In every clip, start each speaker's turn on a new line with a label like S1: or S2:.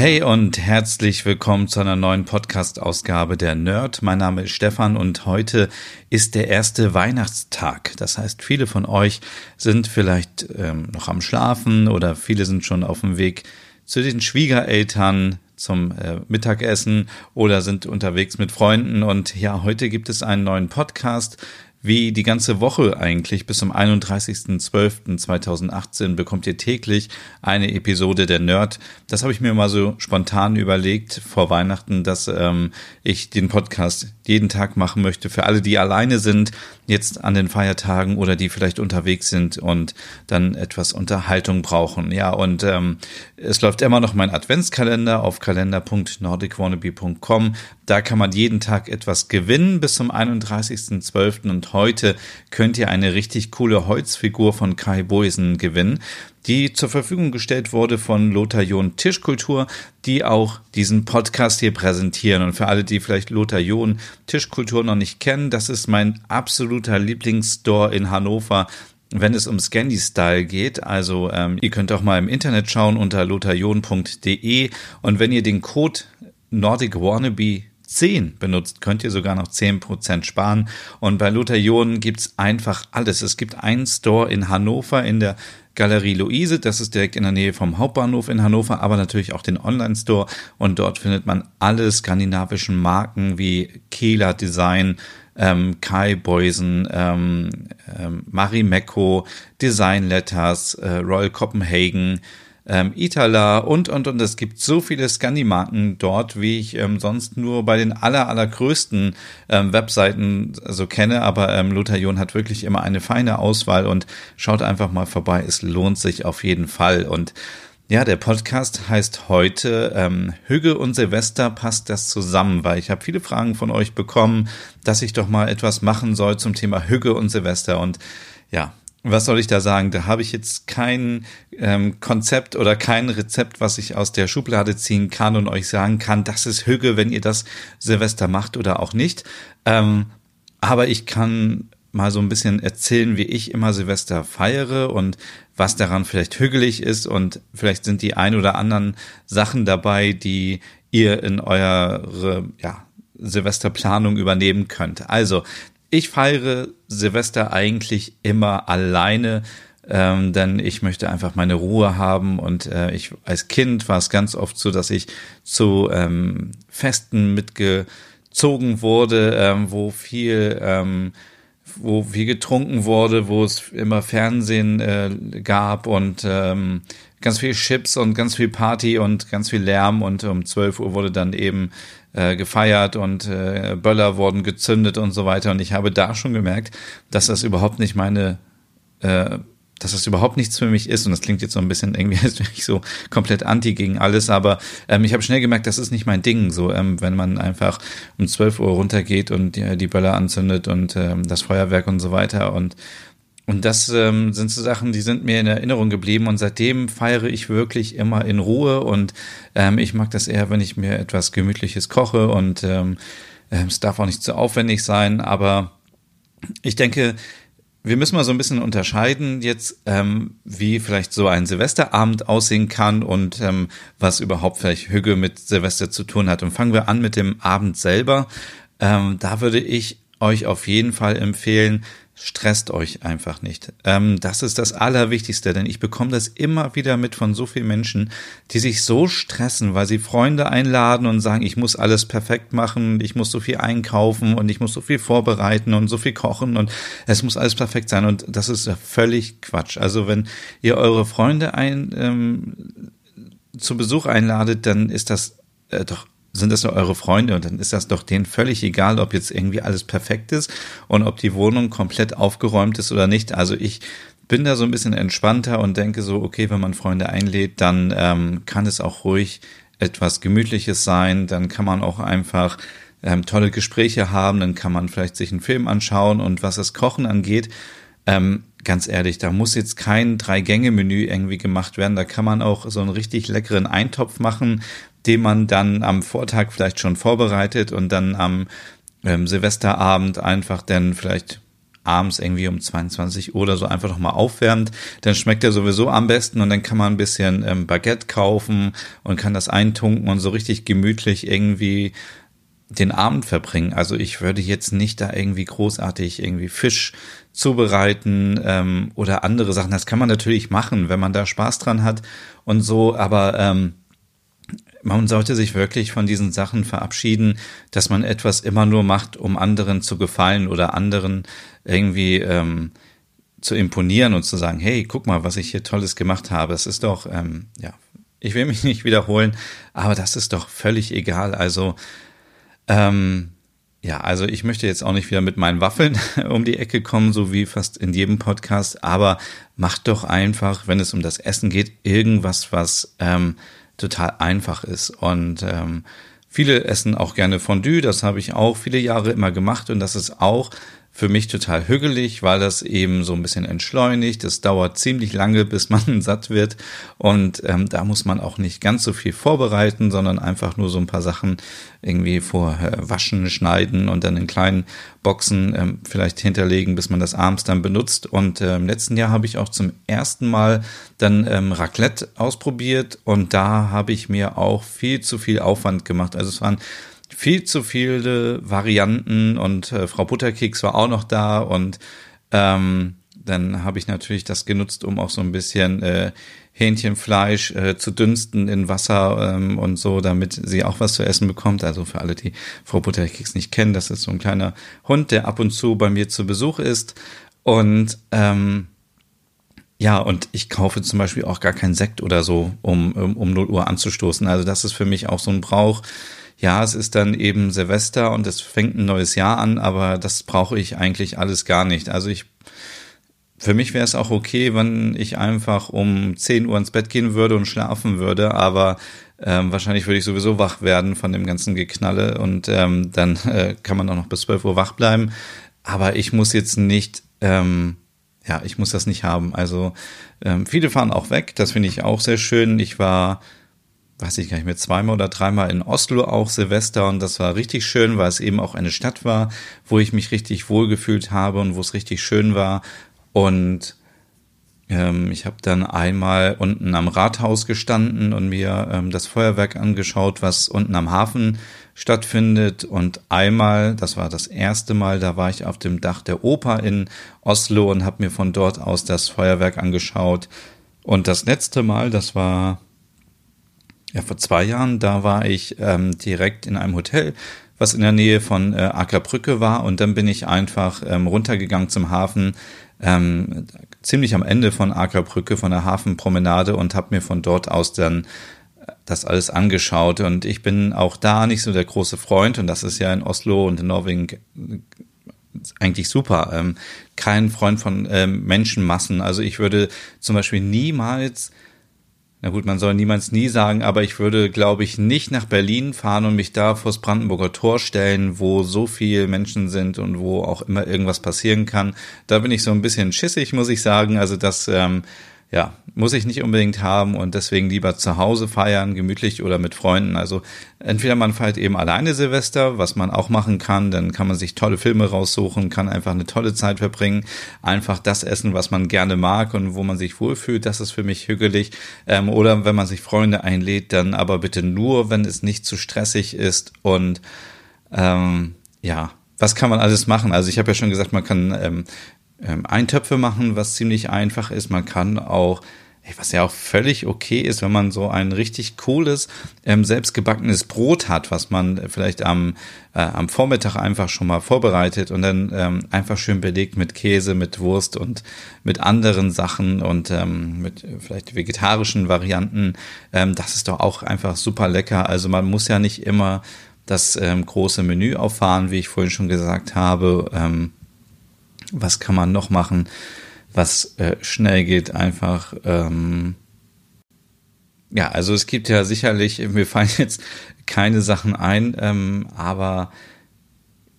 S1: Hey und herzlich willkommen zu einer neuen Podcast-Ausgabe der Nerd. Mein Name ist Stefan und heute ist der erste Weihnachtstag. Das heißt, viele von euch sind vielleicht ähm, noch am Schlafen oder viele sind schon auf dem Weg zu den Schwiegereltern zum äh, Mittagessen oder sind unterwegs mit Freunden. Und ja, heute gibt es einen neuen Podcast wie die ganze Woche eigentlich. Bis zum 31.12.2018 bekommt ihr täglich eine Episode der Nerd. Das habe ich mir mal so spontan überlegt vor Weihnachten, dass ähm, ich den Podcast jeden Tag machen möchte. Für alle, die alleine sind, jetzt an den Feiertagen oder die vielleicht unterwegs sind und dann etwas Unterhaltung brauchen. Ja, und ähm, es läuft immer noch mein Adventskalender auf kalender.nordicwannabe.com. Da kann man jeden Tag etwas gewinnen bis zum 31.12. und heute könnt ihr eine richtig coole Holzfigur von Kai Boisen gewinnen die zur Verfügung gestellt wurde von Lothar John Tischkultur, die auch diesen Podcast hier präsentieren. Und für alle, die vielleicht Lothar John Tischkultur noch nicht kennen, das ist mein absoluter Lieblingsstore in Hannover wenn es um Scandi-Style geht. Also ähm, ihr könnt auch mal im Internet schauen unter lotharjon.de und wenn ihr den Code Nordic Wannabe 10 benutzt, könnt ihr sogar noch 10% sparen. Und bei Lothar Jon gibt's einfach alles. Es gibt einen Store in Hannover in der Galerie Luise, das ist direkt in der Nähe vom Hauptbahnhof in Hannover, aber natürlich auch den Online-Store. Und dort findet man alle skandinavischen Marken wie Kehler Design, ähm, Kai Boysen, ähm, ähm, Marimekko, Design Letters, äh, Royal Copenhagen, ähm, Itala und, und, und. Es gibt so viele Scandi-Marken dort, wie ich ähm, sonst nur bei den aller, allergrößten ähm, Webseiten so kenne. Aber ähm, Lothar John hat wirklich immer eine feine Auswahl und schaut einfach mal vorbei. Es lohnt sich auf jeden Fall. Und ja, der Podcast heißt heute ähm, Hügge und Silvester passt das zusammen, weil ich habe viele Fragen von euch bekommen, dass ich doch mal etwas machen soll zum Thema Hügge und Silvester und ja, was soll ich da sagen? Da habe ich jetzt kein ähm, Konzept oder kein Rezept, was ich aus der Schublade ziehen kann und euch sagen kann, das ist Hüge, wenn ihr das Silvester macht oder auch nicht. Ähm, aber ich kann mal so ein bisschen erzählen, wie ich immer Silvester feiere und was daran vielleicht hügelig ist und vielleicht sind die ein oder anderen Sachen dabei, die ihr in eure ja, Silvesterplanung übernehmen könnt. Also ich feiere Silvester eigentlich immer alleine, ähm, denn ich möchte einfach meine Ruhe haben und äh, ich als Kind war es ganz oft so, dass ich zu ähm, Festen mitgezogen wurde, ähm, wo viel ähm, wo viel getrunken wurde, wo es immer Fernsehen äh, gab und ähm, ganz viel Chips und ganz viel Party und ganz viel Lärm und um 12 Uhr wurde dann eben äh, gefeiert und äh, Böller wurden gezündet und so weiter. Und ich habe da schon gemerkt, dass das überhaupt nicht meine, äh, dass das überhaupt nichts für mich ist. Und das klingt jetzt so ein bisschen irgendwie, als wäre ich so komplett anti gegen alles. Aber ähm, ich habe schnell gemerkt, das ist nicht mein Ding. So, ähm, wenn man einfach um 12 Uhr runtergeht und die, die Böller anzündet und ähm, das Feuerwerk und so weiter. Und und das ähm, sind so Sachen, die sind mir in Erinnerung geblieben und seitdem feiere ich wirklich immer in Ruhe und ähm, ich mag das eher, wenn ich mir etwas Gemütliches koche und ähm, ähm es darf auch nicht zu aufwendig sein, aber ich denke, wir müssen mal so ein bisschen unterscheiden jetzt, ähm, wie vielleicht so ein Silvesterabend aussehen kann und ähm, was überhaupt vielleicht Hüge mit Silvester zu tun hat. Und fangen wir an mit dem Abend selber. Ähm, da würde ich euch auf jeden Fall empfehlen, stresst euch einfach nicht. Ähm, das ist das Allerwichtigste, denn ich bekomme das immer wieder mit von so vielen Menschen, die sich so stressen, weil sie Freunde einladen und sagen, ich muss alles perfekt machen, ich muss so viel einkaufen und ich muss so viel vorbereiten und so viel kochen und es muss alles perfekt sein und das ist völlig Quatsch. Also wenn ihr eure Freunde ein ähm, zu Besuch einladet, dann ist das äh, doch sind das nur eure Freunde und dann ist das doch denen völlig egal, ob jetzt irgendwie alles perfekt ist und ob die Wohnung komplett aufgeräumt ist oder nicht. Also ich bin da so ein bisschen entspannter und denke so, okay, wenn man Freunde einlädt, dann ähm, kann es auch ruhig etwas Gemütliches sein, dann kann man auch einfach ähm, tolle Gespräche haben, dann kann man vielleicht sich einen Film anschauen und was das Kochen angeht, ähm, ganz ehrlich, da muss jetzt kein Drei-Gänge-Menü irgendwie gemacht werden. Da kann man auch so einen richtig leckeren Eintopf machen, den man dann am Vortag vielleicht schon vorbereitet und dann am ähm, Silvesterabend einfach dann vielleicht abends irgendwie um 22 Uhr oder so einfach noch mal aufwärmt, dann schmeckt er sowieso am besten und dann kann man ein bisschen ähm, Baguette kaufen und kann das eintunken und so richtig gemütlich irgendwie den Abend verbringen. Also ich würde jetzt nicht da irgendwie großartig irgendwie Fisch zubereiten ähm, oder andere Sachen. Das kann man natürlich machen, wenn man da Spaß dran hat und so, aber ähm, man sollte sich wirklich von diesen Sachen verabschieden, dass man etwas immer nur macht, um anderen zu gefallen oder anderen irgendwie ähm, zu imponieren und zu sagen, hey, guck mal, was ich hier Tolles gemacht habe. Es ist doch, ähm, ja, ich will mich nicht wiederholen, aber das ist doch völlig egal. Also, ähm, ja, also ich möchte jetzt auch nicht wieder mit meinen Waffeln um die Ecke kommen, so wie fast in jedem Podcast, aber macht doch einfach, wenn es um das Essen geht, irgendwas, was ähm, total einfach ist. Und ähm, viele essen auch gerne Fondue, das habe ich auch viele Jahre immer gemacht und das ist auch für mich total hügelig, weil das eben so ein bisschen entschleunigt. Es dauert ziemlich lange, bis man satt wird. Und ähm, da muss man auch nicht ganz so viel vorbereiten, sondern einfach nur so ein paar Sachen irgendwie vorher waschen, schneiden und dann in kleinen Boxen ähm, vielleicht hinterlegen, bis man das abends dann benutzt. Und äh, im letzten Jahr habe ich auch zum ersten Mal dann ähm, Raclette ausprobiert und da habe ich mir auch viel zu viel Aufwand gemacht. Also es waren viel zu viele Varianten und äh, Frau Butterkeks war auch noch da und ähm, dann habe ich natürlich das genutzt, um auch so ein bisschen äh, Hähnchenfleisch äh, zu dünsten in Wasser ähm, und so, damit sie auch was zu essen bekommt. Also für alle, die Frau Butterkeks nicht kennen, das ist so ein kleiner Hund, der ab und zu bei mir zu Besuch ist. Und ähm, ja, und ich kaufe zum Beispiel auch gar keinen Sekt oder so, um, um, um 0 Uhr anzustoßen. Also das ist für mich auch so ein Brauch, ja, es ist dann eben Silvester und es fängt ein neues Jahr an, aber das brauche ich eigentlich alles gar nicht. Also ich, für mich wäre es auch okay, wenn ich einfach um 10 Uhr ins Bett gehen würde und schlafen würde, aber ähm, wahrscheinlich würde ich sowieso wach werden von dem ganzen Geknalle und ähm, dann äh, kann man auch noch bis 12 Uhr wach bleiben. Aber ich muss jetzt nicht, ähm, ja, ich muss das nicht haben. Also ähm, viele fahren auch weg, das finde ich auch sehr schön. Ich war weiß ich gar nicht mehr, zweimal oder dreimal in Oslo auch Silvester und das war richtig schön, weil es eben auch eine Stadt war, wo ich mich richtig wohlgefühlt habe und wo es richtig schön war. Und ähm, ich habe dann einmal unten am Rathaus gestanden und mir ähm, das Feuerwerk angeschaut, was unten am Hafen stattfindet. Und einmal, das war das erste Mal, da war ich auf dem Dach der Oper in Oslo und habe mir von dort aus das Feuerwerk angeschaut. Und das letzte Mal, das war ja, vor zwei Jahren, da war ich ähm, direkt in einem Hotel, was in der Nähe von äh, Ackerbrücke war und dann bin ich einfach ähm, runtergegangen zum Hafen, ähm, ziemlich am Ende von Ackerbrücke, von der Hafenpromenade und habe mir von dort aus dann äh, das alles angeschaut und ich bin auch da nicht so der große Freund und das ist ja in Oslo und in Norwegen äh, eigentlich super. Ähm, kein Freund von ähm, Menschenmassen. Also ich würde zum Beispiel niemals na gut, man soll niemals nie sagen, aber ich würde, glaube ich, nicht nach Berlin fahren und mich da vors Brandenburger Tor stellen, wo so viele Menschen sind und wo auch immer irgendwas passieren kann. Da bin ich so ein bisschen schissig, muss ich sagen. Also das, ähm, ja, muss ich nicht unbedingt haben und deswegen lieber zu Hause feiern, gemütlich oder mit Freunden. Also entweder man feiert eben alleine Silvester, was man auch machen kann, dann kann man sich tolle Filme raussuchen, kann einfach eine tolle Zeit verbringen, einfach das essen, was man gerne mag und wo man sich wohlfühlt, das ist für mich hügelig. Ähm, oder wenn man sich Freunde einlädt, dann aber bitte nur, wenn es nicht zu stressig ist und ähm, ja, was kann man alles machen? Also ich habe ja schon gesagt, man kann ähm, ähm, Eintöpfe machen, was ziemlich einfach ist. Man kann auch, was ja auch völlig okay ist, wenn man so ein richtig cooles, ähm, selbstgebackenes Brot hat, was man vielleicht am, äh, am Vormittag einfach schon mal vorbereitet und dann ähm, einfach schön belegt mit Käse, mit Wurst und mit anderen Sachen und ähm, mit vielleicht vegetarischen Varianten. Ähm, das ist doch auch einfach super lecker. Also man muss ja nicht immer das ähm, große Menü auffahren, wie ich vorhin schon gesagt habe. Ähm, was kann man noch machen, was äh, schnell geht? Einfach, ähm, ja, also es gibt ja sicherlich, mir fallen jetzt keine Sachen ein, ähm, aber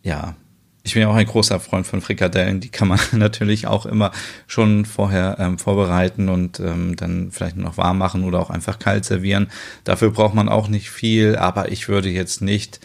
S1: ja, ich bin ja auch ein großer Freund von Frikadellen. Die kann man natürlich auch immer schon vorher ähm, vorbereiten und ähm, dann vielleicht noch warm machen oder auch einfach kalt servieren. Dafür braucht man auch nicht viel, aber ich würde jetzt nicht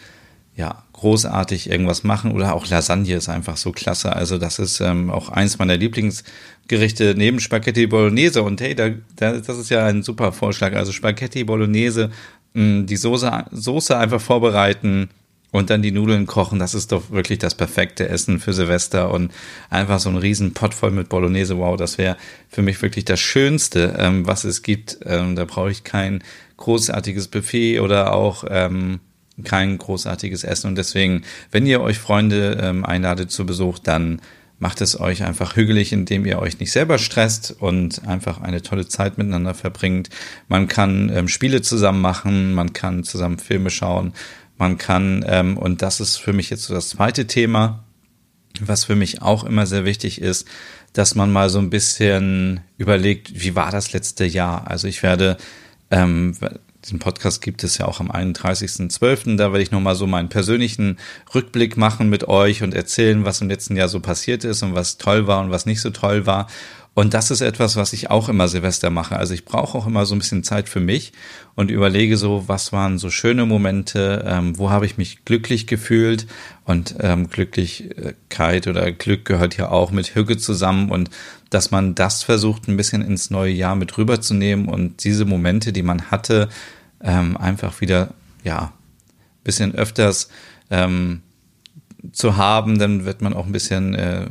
S1: ja, großartig irgendwas machen oder auch Lasagne ist einfach so klasse. Also das ist ähm, auch eins meiner Lieblingsgerichte neben Spaghetti Bolognese und hey, da, da, das ist ja ein super Vorschlag. Also Spaghetti Bolognese, mh, die Soße, Soße einfach vorbereiten und dann die Nudeln kochen. Das ist doch wirklich das perfekte Essen für Silvester und einfach so ein riesen Pott voll mit Bolognese. Wow, das wäre für mich wirklich das Schönste, ähm, was es gibt. Ähm, da brauche ich kein großartiges Buffet oder auch ähm, kein großartiges Essen. Und deswegen, wenn ihr euch Freunde ähm, einladet zu Besuch, dann macht es euch einfach hügelig, indem ihr euch nicht selber stresst und einfach eine tolle Zeit miteinander verbringt. Man kann ähm, Spiele zusammen machen, man kann zusammen Filme schauen, man kann, ähm, und das ist für mich jetzt so das zweite Thema, was für mich auch immer sehr wichtig ist, dass man mal so ein bisschen überlegt, wie war das letzte Jahr? Also ich werde ähm, diesen Podcast gibt es ja auch am 31.12. Da werde ich nochmal so meinen persönlichen Rückblick machen mit euch und erzählen, was im letzten Jahr so passiert ist und was toll war und was nicht so toll war. Und das ist etwas, was ich auch immer Silvester mache. Also ich brauche auch immer so ein bisschen Zeit für mich und überlege so, was waren so schöne Momente, ähm, wo habe ich mich glücklich gefühlt und ähm, Glücklichkeit oder Glück gehört ja auch mit Hüge zusammen und dass man das versucht, ein bisschen ins neue Jahr mit rüberzunehmen und diese Momente, die man hatte, ähm, einfach wieder, ja, bisschen öfters ähm, zu haben, dann wird man auch ein bisschen äh,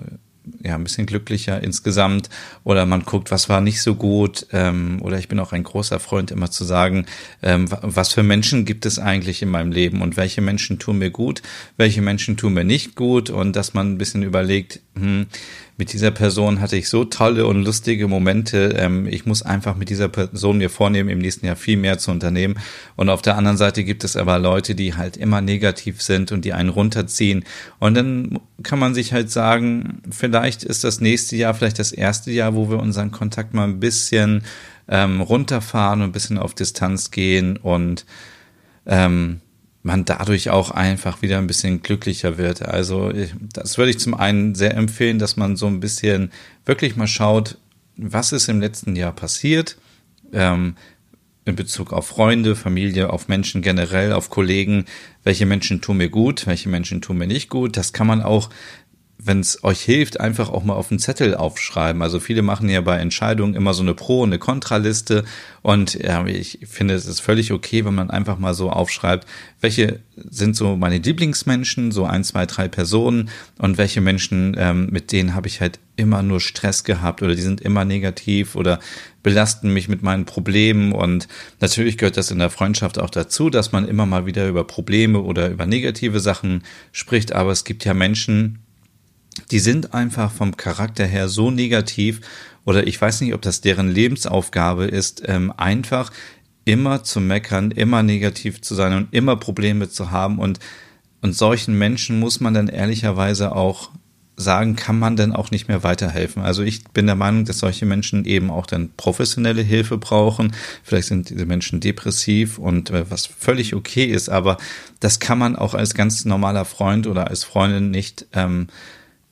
S1: ja, ein bisschen glücklicher insgesamt. Oder man guckt, was war nicht so gut. Ähm, oder ich bin auch ein großer Freund immer zu sagen, ähm, was für Menschen gibt es eigentlich in meinem Leben? Und welche Menschen tun mir gut, welche Menschen tun mir nicht gut? Und dass man ein bisschen überlegt, hm, mit dieser Person hatte ich so tolle und lustige Momente. Ähm, ich muss einfach mit dieser Person mir vornehmen, im nächsten Jahr viel mehr zu unternehmen. Und auf der anderen Seite gibt es aber Leute, die halt immer negativ sind und die einen runterziehen. Und dann kann man sich halt sagen, vielleicht ist das nächste Jahr vielleicht das erste Jahr, wo wir unseren Kontakt mal ein bisschen ähm, runterfahren und ein bisschen auf Distanz gehen und ähm, man dadurch auch einfach wieder ein bisschen glücklicher wird. Also das würde ich zum einen sehr empfehlen, dass man so ein bisschen wirklich mal schaut, was ist im letzten Jahr passiert ähm, in Bezug auf Freunde, Familie, auf Menschen generell, auf Kollegen. Welche Menschen tun mir gut, welche Menschen tun mir nicht gut. Das kann man auch wenn es euch hilft, einfach auch mal auf einen Zettel aufschreiben. Also viele machen ja bei Entscheidungen immer so eine Pro- und eine Kontraliste. Und ja, ich finde, es ist völlig okay, wenn man einfach mal so aufschreibt, welche sind so meine Lieblingsmenschen, so ein, zwei, drei Personen und welche Menschen, ähm, mit denen habe ich halt immer nur Stress gehabt oder die sind immer negativ oder belasten mich mit meinen Problemen. Und natürlich gehört das in der Freundschaft auch dazu, dass man immer mal wieder über Probleme oder über negative Sachen spricht. Aber es gibt ja Menschen, die sind einfach vom Charakter her so negativ oder ich weiß nicht, ob das deren Lebensaufgabe ist, ähm, einfach immer zu meckern, immer negativ zu sein und immer Probleme zu haben und und solchen Menschen muss man dann ehrlicherweise auch sagen, kann man denn auch nicht mehr weiterhelfen. Also ich bin der Meinung, dass solche Menschen eben auch dann professionelle Hilfe brauchen. Vielleicht sind diese Menschen depressiv und äh, was völlig okay ist, aber das kann man auch als ganz normaler Freund oder als Freundin nicht ähm,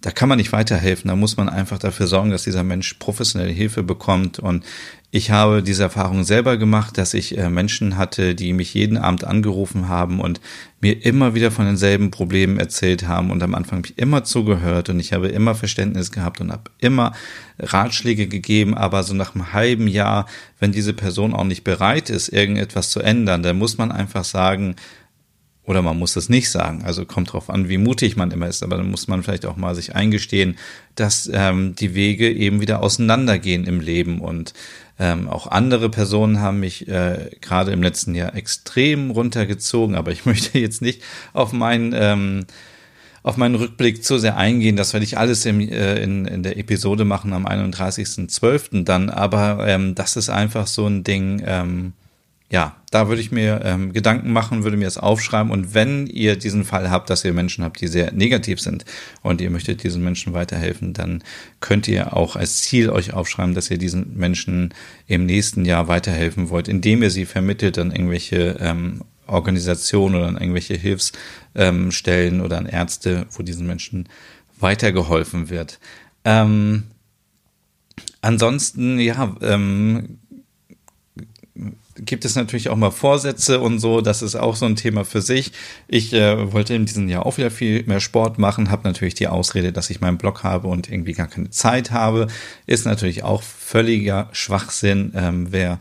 S1: da kann man nicht weiterhelfen. Da muss man einfach dafür sorgen, dass dieser Mensch professionelle Hilfe bekommt. Und ich habe diese Erfahrung selber gemacht, dass ich äh, Menschen hatte, die mich jeden Abend angerufen haben und mir immer wieder von denselben Problemen erzählt haben. Und am Anfang habe ich immer zugehört und ich habe immer Verständnis gehabt und habe immer Ratschläge gegeben. Aber so nach einem halben Jahr, wenn diese Person auch nicht bereit ist, irgendetwas zu ändern, dann muss man einfach sagen, oder man muss das nicht sagen. Also kommt drauf an, wie mutig man immer ist. Aber dann muss man vielleicht auch mal sich eingestehen, dass ähm, die Wege eben wieder auseinandergehen im Leben. Und ähm, auch andere Personen haben mich äh, gerade im letzten Jahr extrem runtergezogen. Aber ich möchte jetzt nicht auf meinen ähm, auf meinen Rückblick zu sehr eingehen. Das werde ich alles im, äh, in, in der Episode machen am 31.12. dann. Aber ähm, das ist einfach so ein Ding. Ähm, ja, da würde ich mir ähm, Gedanken machen, würde mir das aufschreiben. Und wenn ihr diesen Fall habt, dass ihr Menschen habt, die sehr negativ sind und ihr möchtet diesen Menschen weiterhelfen, dann könnt ihr auch als Ziel euch aufschreiben, dass ihr diesen Menschen im nächsten Jahr weiterhelfen wollt, indem ihr sie vermittelt an irgendwelche ähm, Organisationen oder an irgendwelche Hilfsstellen ähm, oder an Ärzte, wo diesen Menschen weitergeholfen wird. Ähm, ansonsten, ja, ähm, gibt es natürlich auch mal Vorsätze und so. Das ist auch so ein Thema für sich. Ich äh, wollte in diesem Jahr auch wieder viel mehr Sport machen, habe natürlich die Ausrede, dass ich meinen Blog habe und irgendwie gar keine Zeit habe. Ist natürlich auch völliger Schwachsinn. Ähm, wer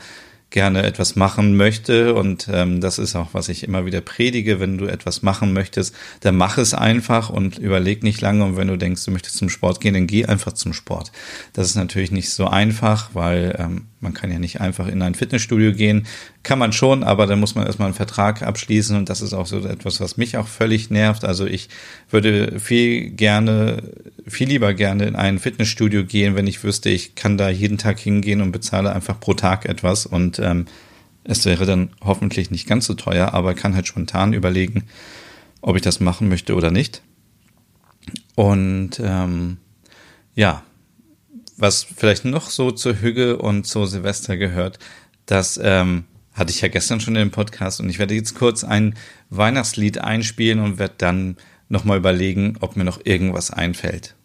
S1: gerne etwas machen möchte. Und ähm, das ist auch, was ich immer wieder predige. Wenn du etwas machen möchtest, dann mach es einfach und überleg nicht lange. Und wenn du denkst, du möchtest zum Sport gehen, dann geh einfach zum Sport. Das ist natürlich nicht so einfach, weil ähm, man kann ja nicht einfach in ein Fitnessstudio gehen. Kann man schon, aber dann muss man erstmal einen Vertrag abschließen. Und das ist auch so etwas, was mich auch völlig nervt. Also ich würde viel gerne, viel lieber gerne in ein Fitnessstudio gehen, wenn ich wüsste, ich kann da jeden Tag hingehen und bezahle einfach pro Tag etwas. Und ähm, es wäre dann hoffentlich nicht ganz so teuer, aber kann halt spontan überlegen, ob ich das machen möchte oder nicht. Und ähm, ja, was vielleicht noch so zur Hüge und zu Silvester gehört, das ähm, hatte ich ja gestern schon in dem Podcast und ich werde jetzt kurz ein Weihnachtslied einspielen und werde dann nochmal überlegen, ob mir noch irgendwas einfällt.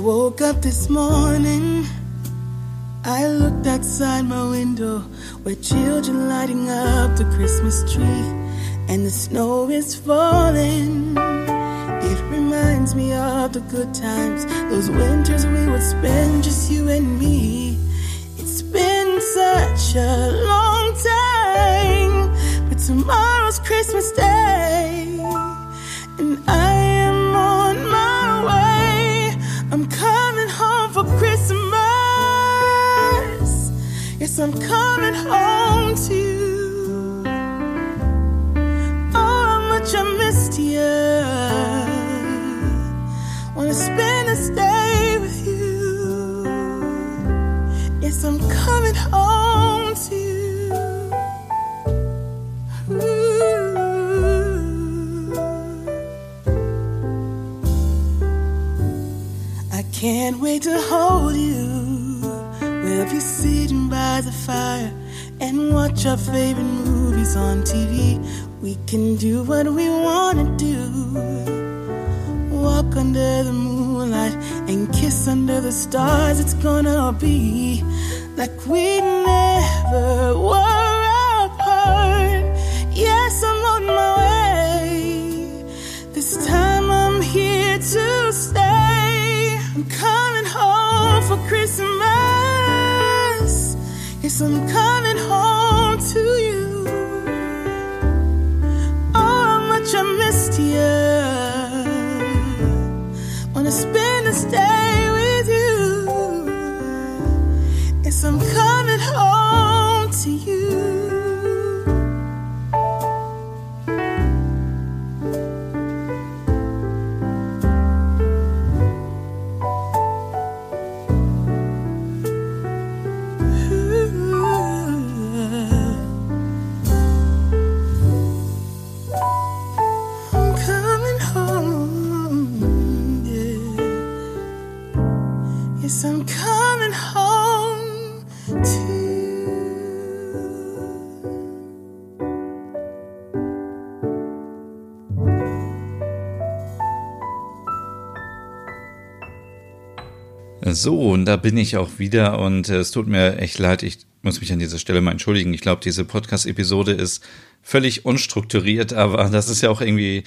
S1: woke up this morning, I looked outside my window where children lighting up the Christmas tree and the snow is falling. It reminds me of the good times, those winters we would spend just you and me. It's been such a long time, but tomorrow's Christmas Day, and I am on my way. I'm coming home for Christmas. Yes, I'm coming home to you. Much I missed you. Wanna spend this day with you. Yes, I'm coming home to you. I can't wait to hold you. We'll be sitting by the fire and watch our favorite movies on TV. We can do what we wanna do. Walk under the moonlight and kiss under the stars. It's gonna be like we never were apart. Yes, I'm on my way. This time I'm here to stay. I'm coming home for Christmas. Yes, I'm coming home bestie. Cause I'm coming home to So, und da bin ich auch wieder und äh, es tut mir echt leid, ich muss mich an dieser Stelle mal entschuldigen. Ich glaube, diese Podcast-Episode ist völlig unstrukturiert, aber das ist ja auch irgendwie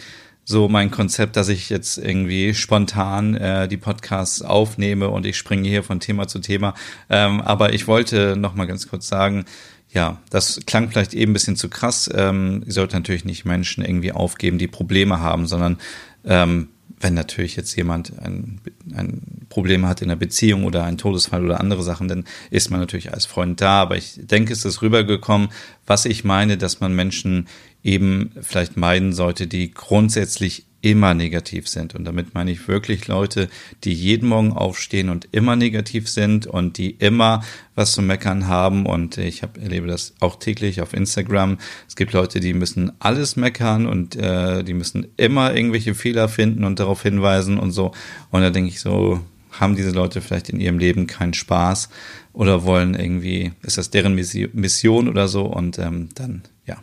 S1: so mein Konzept, dass ich jetzt irgendwie spontan äh, die Podcasts aufnehme und ich springe hier von Thema zu Thema. Ähm, aber ich wollte noch mal ganz kurz sagen, ja, das klang vielleicht eben ein bisschen zu krass. Ähm, ihr sollt natürlich nicht Menschen irgendwie aufgeben, die Probleme haben, sondern ähm, wenn natürlich jetzt jemand ein, ein Problem hat in der Beziehung oder einen Todesfall oder andere Sachen, dann ist man natürlich als Freund da. Aber ich denke, es ist rübergekommen, was ich meine, dass man Menschen eben vielleicht meiden sollte, die grundsätzlich immer negativ sind. Und damit meine ich wirklich Leute, die jeden Morgen aufstehen und immer negativ sind und die immer was zu meckern haben. Und ich hab, erlebe das auch täglich auf Instagram. Es gibt Leute, die müssen alles meckern und äh, die müssen immer irgendwelche Fehler finden und darauf hinweisen und so. Und da denke ich so, haben diese Leute vielleicht in ihrem Leben keinen Spaß oder wollen irgendwie, ist das deren Mission oder so und ähm, dann, ja,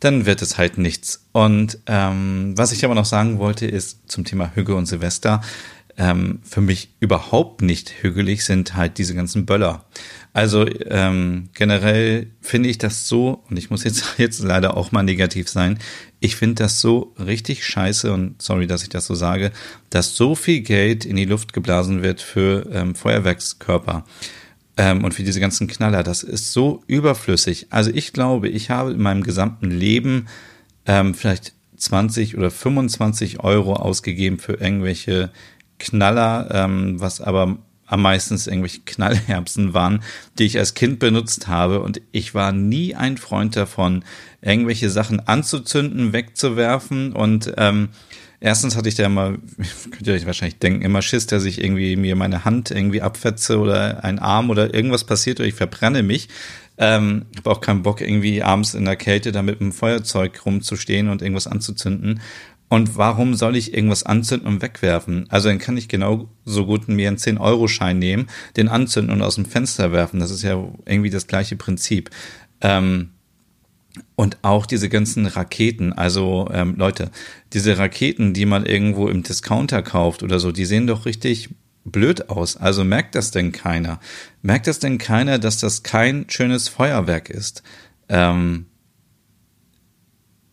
S1: dann wird es halt nichts. Und ähm, was ich aber noch sagen wollte, ist zum Thema Hügge und Silvester. Ähm, für mich überhaupt nicht hügelig sind halt diese ganzen Böller. Also ähm, generell finde ich das so, und ich muss jetzt, jetzt leider auch mal negativ sein, ich finde das so richtig scheiße und sorry, dass ich das so sage, dass so viel Geld in die Luft geblasen wird für ähm, Feuerwerkskörper ähm, und für diese ganzen Knaller. Das ist so überflüssig. Also ich glaube, ich habe in meinem gesamten Leben ähm, vielleicht 20 oder 25 Euro ausgegeben für irgendwelche Knaller, ähm, was aber am meisten irgendwelche Knallherbsen waren, die ich als Kind benutzt habe. Und ich war nie ein Freund davon, irgendwelche Sachen anzuzünden, wegzuwerfen. Und ähm, erstens hatte ich da immer, könnt ihr euch wahrscheinlich denken, immer Schiss, dass ich irgendwie mir meine Hand irgendwie abfetze oder ein Arm oder irgendwas passiert oder ich verbrenne mich. Ähm, habe auch keinen Bock, irgendwie abends in der Kälte da mit einem Feuerzeug rumzustehen und irgendwas anzuzünden. Und warum soll ich irgendwas anzünden und wegwerfen? Also dann kann ich genau so gut mir einen 10-Euro-Schein nehmen, den anzünden und aus dem Fenster werfen. Das ist ja irgendwie das gleiche Prinzip. Ähm, und auch diese ganzen Raketen, also ähm, Leute, diese Raketen, die man irgendwo im Discounter kauft oder so, die sehen doch richtig blöd aus. Also merkt das denn keiner? Merkt das denn keiner, dass das kein schönes Feuerwerk ist? Ähm,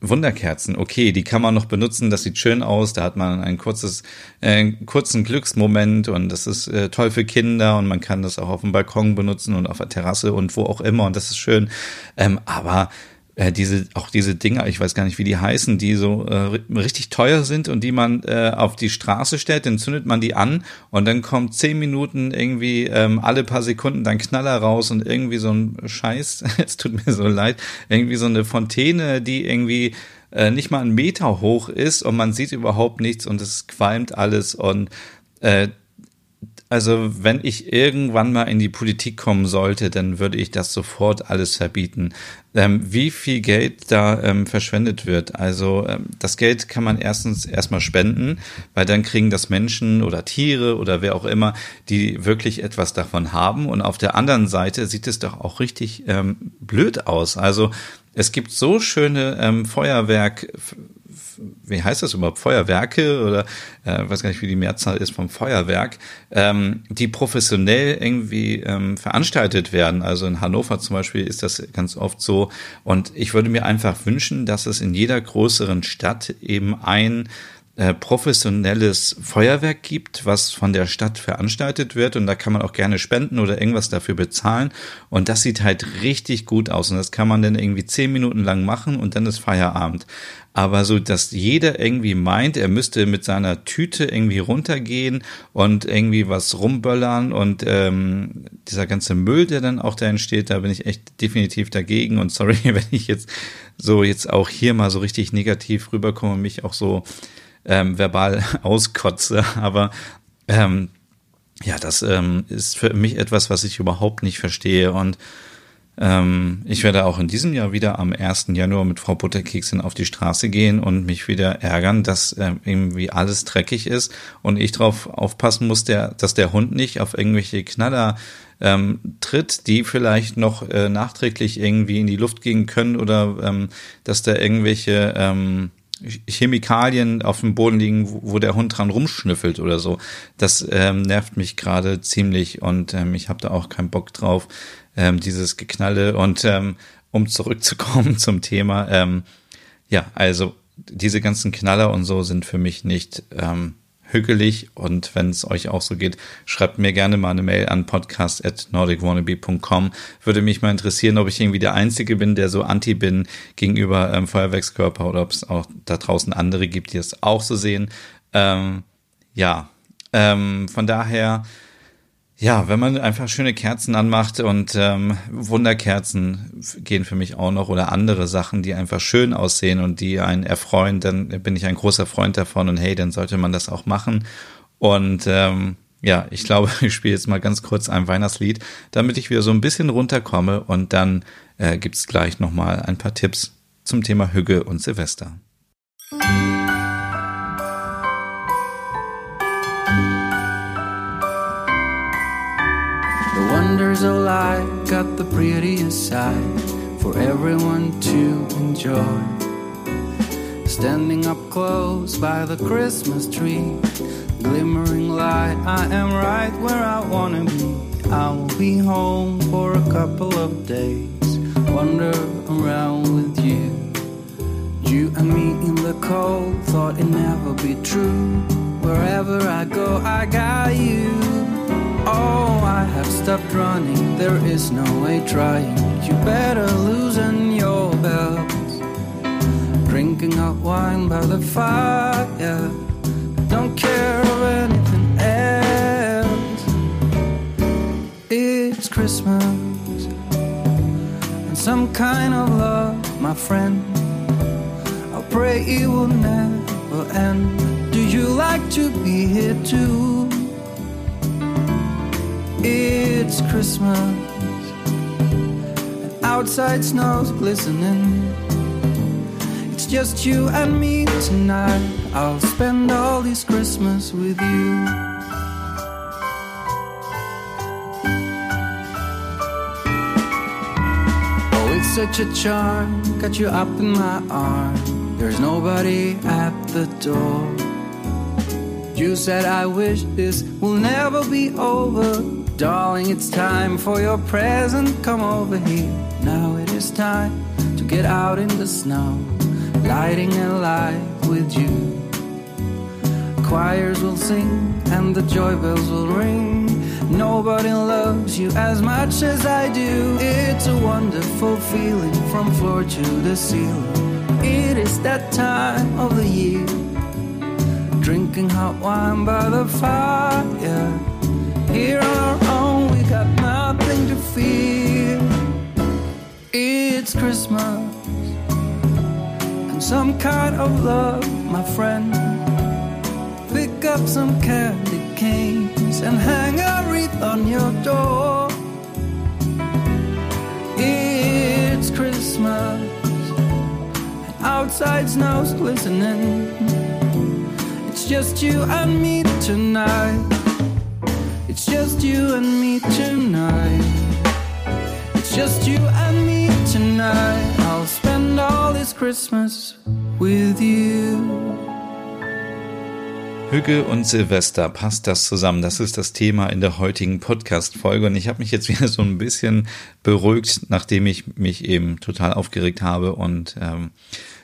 S1: Wunderkerzen, okay, die kann man noch benutzen, das sieht schön aus, da hat man ein kurzes, äh, einen kurzen Glücksmoment und das ist äh, toll für Kinder und man kann das auch auf dem Balkon benutzen und auf der Terrasse und wo auch immer und das ist schön. Ähm, aber äh, diese auch diese Dinger, ich weiß gar nicht, wie die heißen, die so äh, richtig teuer sind und die man äh, auf die Straße stellt, dann zündet man die an und dann kommt zehn Minuten irgendwie ähm, alle paar Sekunden dann Knaller raus und irgendwie so ein Scheiß, es tut mir so leid, irgendwie so eine Fontäne, die irgendwie äh, nicht mal einen Meter hoch ist und man sieht überhaupt nichts und es qualmt alles und äh, also wenn ich irgendwann mal in die Politik kommen sollte, dann würde ich das sofort alles verbieten. Ähm, wie viel Geld da ähm, verschwendet wird. Also ähm, das Geld kann man erstens erstmal spenden, weil dann kriegen das Menschen oder Tiere oder wer auch immer, die wirklich etwas davon haben. Und auf der anderen Seite sieht es doch auch richtig ähm, blöd aus. Also es gibt so schöne ähm, Feuerwerk wie heißt das überhaupt, Feuerwerke oder äh, weiß gar nicht, wie die Mehrzahl ist vom Feuerwerk, ähm, die professionell irgendwie ähm, veranstaltet werden. Also in Hannover zum Beispiel ist das ganz oft so. Und ich würde mir einfach wünschen, dass es in jeder größeren Stadt eben ein äh, professionelles Feuerwerk gibt, was von der Stadt veranstaltet wird. Und da kann man auch gerne spenden oder irgendwas dafür bezahlen. Und das sieht halt richtig gut aus. Und das kann man dann irgendwie zehn Minuten lang machen und dann ist Feierabend. Aber so, dass jeder irgendwie meint, er müsste mit seiner Tüte irgendwie runtergehen und irgendwie was rumböllern und ähm, dieser ganze Müll, der dann auch da entsteht, da bin ich echt definitiv dagegen. Und sorry, wenn ich jetzt so jetzt auch hier mal so richtig negativ rüberkomme mich auch so ähm, verbal auskotze, aber ähm, ja, das ähm, ist für mich etwas, was ich überhaupt nicht verstehe und ähm, ich werde auch in diesem Jahr wieder am 1. Januar mit Frau Butterkeksin auf die Straße gehen und mich wieder ärgern, dass äh, irgendwie alles dreckig ist und ich darauf aufpassen muss, der, dass der Hund nicht auf irgendwelche Knaller ähm, tritt, die vielleicht noch äh, nachträglich irgendwie in die Luft gehen können oder ähm, dass da irgendwelche ähm, Chemikalien auf dem Boden liegen, wo, der Hund dran rumschnüffelt oder so. Das ähm, nervt mich gerade ziemlich und ähm, ich habe da auch keinen Bock drauf, ähm, dieses Geknalle. Und ähm, um zurückzukommen zum Thema, ähm, ja, also diese ganzen Knaller und so sind für mich nicht ähm, hügelig und wenn es euch auch so geht, schreibt mir gerne mal eine Mail an podcast.nordicwannabe.com. Würde mich mal interessieren, ob ich irgendwie der Einzige bin, der so anti bin gegenüber ähm, Feuerwerkskörper oder ob es auch da draußen andere gibt, die es auch so sehen. Ähm, ja, ähm, von daher ja, wenn man einfach schöne Kerzen anmacht und ähm, Wunderkerzen gehen für mich auch noch oder andere Sachen, die einfach schön aussehen und die einen erfreuen, dann bin ich ein großer Freund davon und hey, dann sollte man das auch machen. Und ähm, ja, ich glaube, ich spiele jetzt mal ganz kurz ein Weihnachtslied, damit ich wieder so ein bisschen runterkomme und dann äh, gibt es gleich nochmal ein paar Tipps zum Thema Hügge und Silvester.
S2: Wonders life got the prettiest side for everyone to enjoy. Standing up close by the Christmas tree, glimmering light, I am right where I wanna be. I will be home for a couple of days, wander around with you. You and me in the cold, thought it'd never be true. Wherever I go, I got you. Oh, I have stopped running, there is no way trying. You better loosen your belts. Drinking hot wine by the fire, don't care of anything else. It's Christmas and some kind of love, my friend. I'll pray it will never end. Do you like to be here too? It's Christmas, and outside snow's glistening. It's just you and me tonight. I'll spend all this Christmas with you. Oh, it's such a charm, got you up in my arm. There's nobody at the door. You said I wish this will never be over. Darling, it's time for your present. Come over here. Now it is time to get out in the snow, lighting a light with you. Choirs will sing and the joy bells will ring. Nobody loves you as much as I do. It's a wonderful feeling from floor to the ceiling. It is that time of the year. Drinking hot wine by the fire. Here on our own, we got nothing to fear. It's Christmas and some kind of love, my friend. Pick up some candy canes and hang a wreath on your door. It's Christmas, and outside snow's glistening. It's just you and me tonight. It's just you and me tonight. It's just you and me tonight. I'll spend all this Christmas with you.
S1: Hügge und Silvester, passt das zusammen? Das ist das Thema in der heutigen Podcast-Folge und ich habe mich jetzt wieder so ein bisschen beruhigt, nachdem ich mich eben total aufgeregt habe und ähm,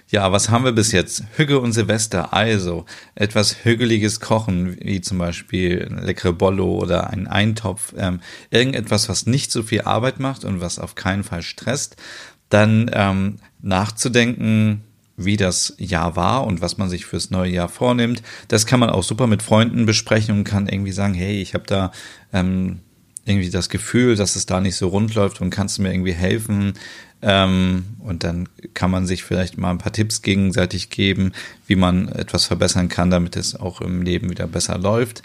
S1: ja, was haben wir bis jetzt? Hügge und Silvester, also etwas hügeliges Kochen, wie zum Beispiel leckere Bollo oder ein Eintopf, ähm, irgendetwas, was nicht so viel Arbeit macht und was auf keinen Fall stresst. Dann ähm, nachzudenken, wie das Jahr war und was man sich fürs neue Jahr vornimmt. Das kann man auch super mit Freunden besprechen und kann irgendwie sagen, hey, ich habe da ähm, irgendwie das Gefühl, dass es da nicht so rund läuft und kannst du mir irgendwie helfen? Ähm, und dann kann man sich vielleicht mal ein paar Tipps gegenseitig geben, wie man etwas verbessern kann, damit es auch im Leben wieder besser läuft.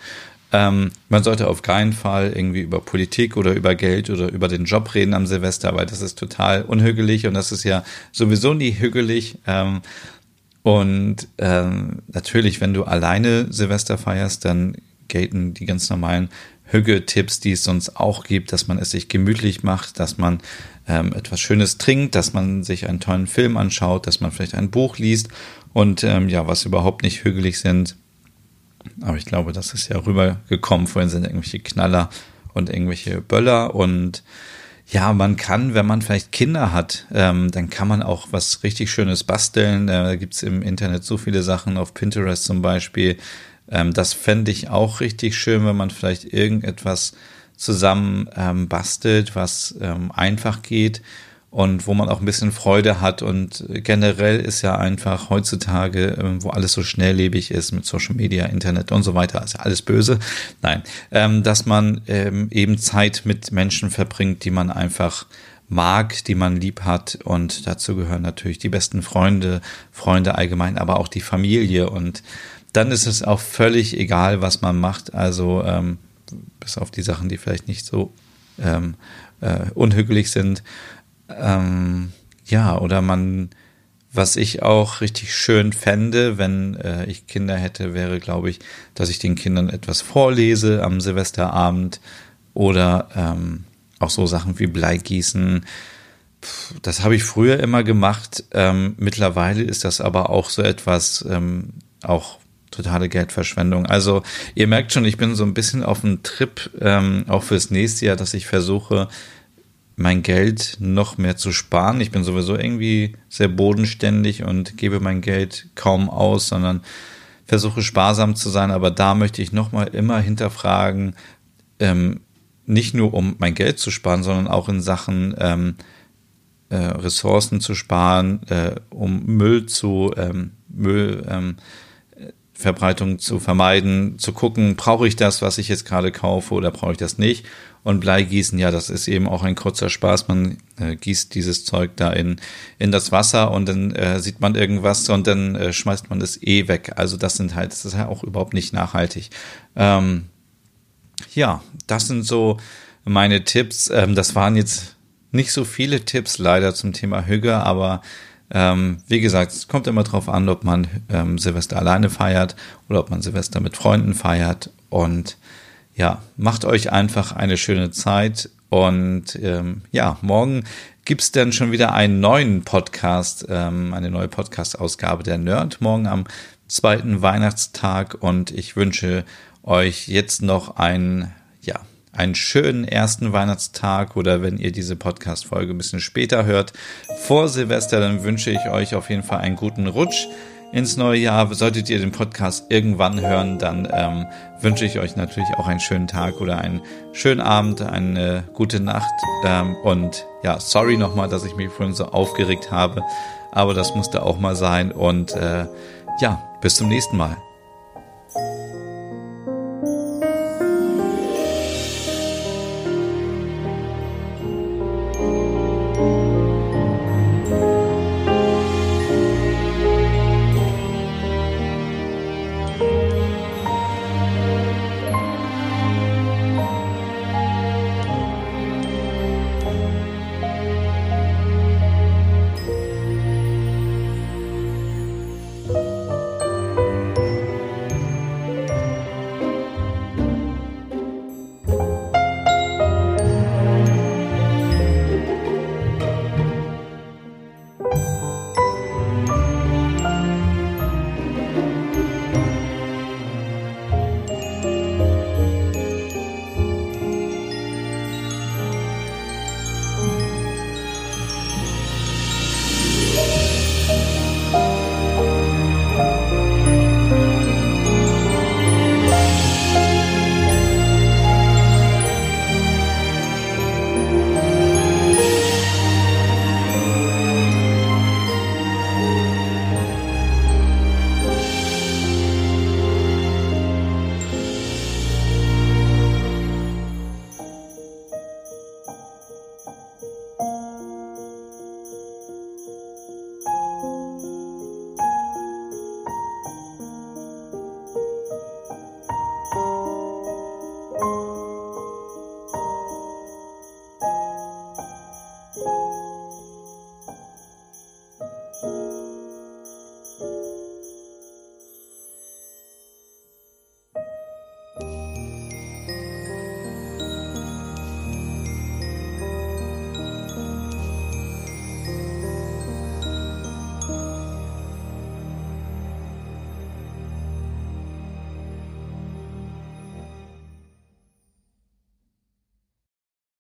S1: Ähm, man sollte auf keinen Fall irgendwie über Politik oder über Geld oder über den Job reden am Silvester, weil das ist total unhügelig und das ist ja sowieso nie hügelig. Ähm, und ähm, natürlich, wenn du alleine Silvester feierst, dann gelten die ganz normalen Hügge-Tipps, die es sonst auch gibt, dass man es sich gemütlich macht, dass man ähm, etwas Schönes trinkt, dass man sich einen tollen Film anschaut, dass man vielleicht ein Buch liest und ähm, ja, was überhaupt nicht hügelig sind. Aber ich glaube, das ist ja rübergekommen. Vorhin sind irgendwelche Knaller und irgendwelche Böller und ja, man kann, wenn man vielleicht Kinder hat, ähm, dann kann man auch was richtig Schönes basteln. Äh, da gibt's im Internet so viele Sachen, auf Pinterest zum Beispiel. Ähm, das fände ich auch richtig schön, wenn man vielleicht irgendetwas zusammen ähm, bastelt, was ähm, einfach geht und wo man auch ein bisschen Freude hat. Und generell ist ja einfach heutzutage, ähm, wo alles so schnelllebig ist mit Social Media, Internet und so weiter, ist ja alles böse. Nein, ähm, dass man ähm, eben Zeit mit Menschen verbringt, die man einfach mag, die man lieb hat. Und dazu gehören natürlich die besten Freunde, Freunde allgemein, aber auch die Familie. Und dann ist es auch völlig egal, was man macht. Also ähm, bis auf die Sachen, die vielleicht nicht so ähm, äh, unhügelig sind. Ähm, ja, oder man, was ich auch richtig schön fände, wenn äh, ich Kinder hätte, wäre, glaube ich, dass ich den Kindern etwas vorlese am Silvesterabend oder ähm, auch so Sachen wie Bleigießen. Das habe ich früher immer gemacht. Ähm, mittlerweile ist das aber auch so etwas, ähm, auch totale Geldverschwendung. Also ihr merkt schon, ich bin so ein bisschen auf einem Trip, ähm, auch fürs nächste Jahr, dass ich versuche, mein Geld noch mehr zu sparen. Ich bin sowieso irgendwie sehr bodenständig und gebe mein Geld kaum aus, sondern versuche sparsam zu sein. Aber da möchte ich nochmal immer hinterfragen, ähm, nicht nur um mein Geld zu sparen, sondern auch in Sachen ähm, äh, Ressourcen zu sparen, äh, um Müll zu ähm, Müll ähm, Verbreitung zu vermeiden, zu gucken, brauche ich das, was ich jetzt gerade kaufe oder brauche ich das nicht? Und Bleigießen, ja, das ist eben auch ein kurzer Spaß. Man äh, gießt dieses Zeug da in, in das Wasser und dann äh, sieht man irgendwas und dann äh, schmeißt man das eh weg. Also das sind halt, das ist ja auch überhaupt nicht nachhaltig. Ähm, ja, das sind so meine Tipps. Ähm, das waren jetzt nicht so viele Tipps leider zum Thema Hüge, aber ähm, wie gesagt, es kommt immer drauf an, ob man ähm, Silvester alleine feiert oder ob man Silvester mit Freunden feiert. Und ja, macht euch einfach eine schöne Zeit. Und ähm, ja, morgen gibt's dann schon wieder einen neuen Podcast, ähm, eine neue Podcast-Ausgabe der Nerd, morgen am zweiten Weihnachtstag. Und ich wünsche euch jetzt noch einen, ja, einen schönen ersten Weihnachtstag oder wenn ihr diese Podcast-Folge ein bisschen später hört, vor Silvester, dann wünsche ich euch auf jeden Fall einen guten Rutsch ins neue Jahr. Solltet ihr den Podcast irgendwann hören, dann ähm, wünsche ich euch natürlich auch einen schönen Tag oder einen schönen Abend, eine gute Nacht. Ähm, und ja, sorry nochmal, dass ich mich vorhin so aufgeregt habe, aber das musste auch mal sein. Und äh, ja, bis zum nächsten Mal.